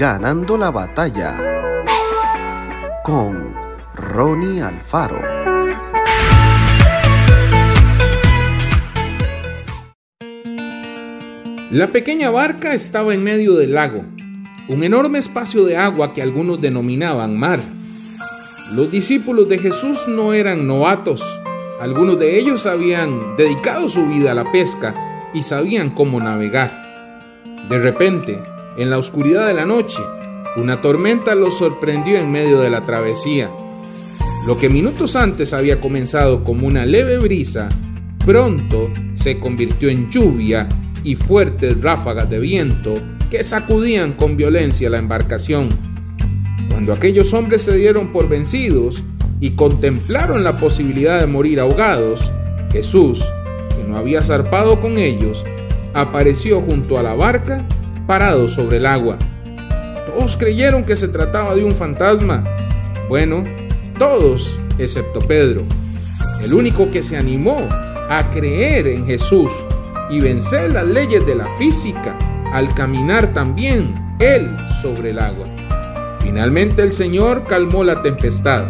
Ganando la batalla con Ronnie Alfaro. La pequeña barca estaba en medio del lago, un enorme espacio de agua que algunos denominaban mar. Los discípulos de Jesús no eran novatos, algunos de ellos habían dedicado su vida a la pesca y sabían cómo navegar. De repente, en la oscuridad de la noche, una tormenta los sorprendió en medio de la travesía. Lo que minutos antes había comenzado como una leve brisa, pronto se convirtió en lluvia y fuertes ráfagas de viento que sacudían con violencia la embarcación. Cuando aquellos hombres se dieron por vencidos y contemplaron la posibilidad de morir ahogados, Jesús, que no había zarpado con ellos, apareció junto a la barca, parado sobre el agua. Todos creyeron que se trataba de un fantasma. Bueno, todos, excepto Pedro, el único que se animó a creer en Jesús y vencer las leyes de la física al caminar también él sobre el agua. Finalmente el Señor calmó la tempestad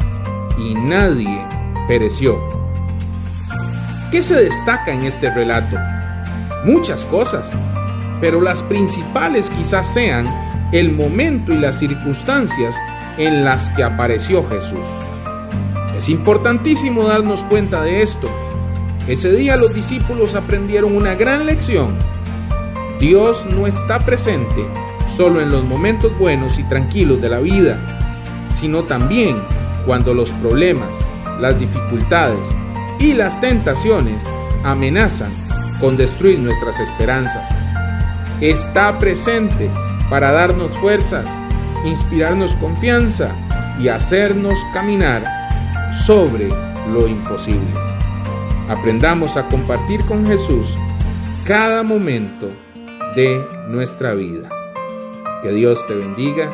y nadie pereció. ¿Qué se destaca en este relato? muchas cosas, pero las principales quizás sean el momento y las circunstancias en las que apareció Jesús. Es importantísimo darnos cuenta de esto. Ese día los discípulos aprendieron una gran lección. Dios no está presente solo en los momentos buenos y tranquilos de la vida, sino también cuando los problemas, las dificultades y las tentaciones amenazan con destruir nuestras esperanzas. Está presente para darnos fuerzas, inspirarnos confianza y hacernos caminar sobre lo imposible. Aprendamos a compartir con Jesús cada momento de nuestra vida. Que Dios te bendiga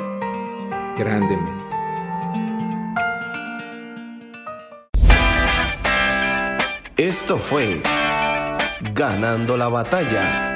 grandemente. Esto fue Ganando la batalla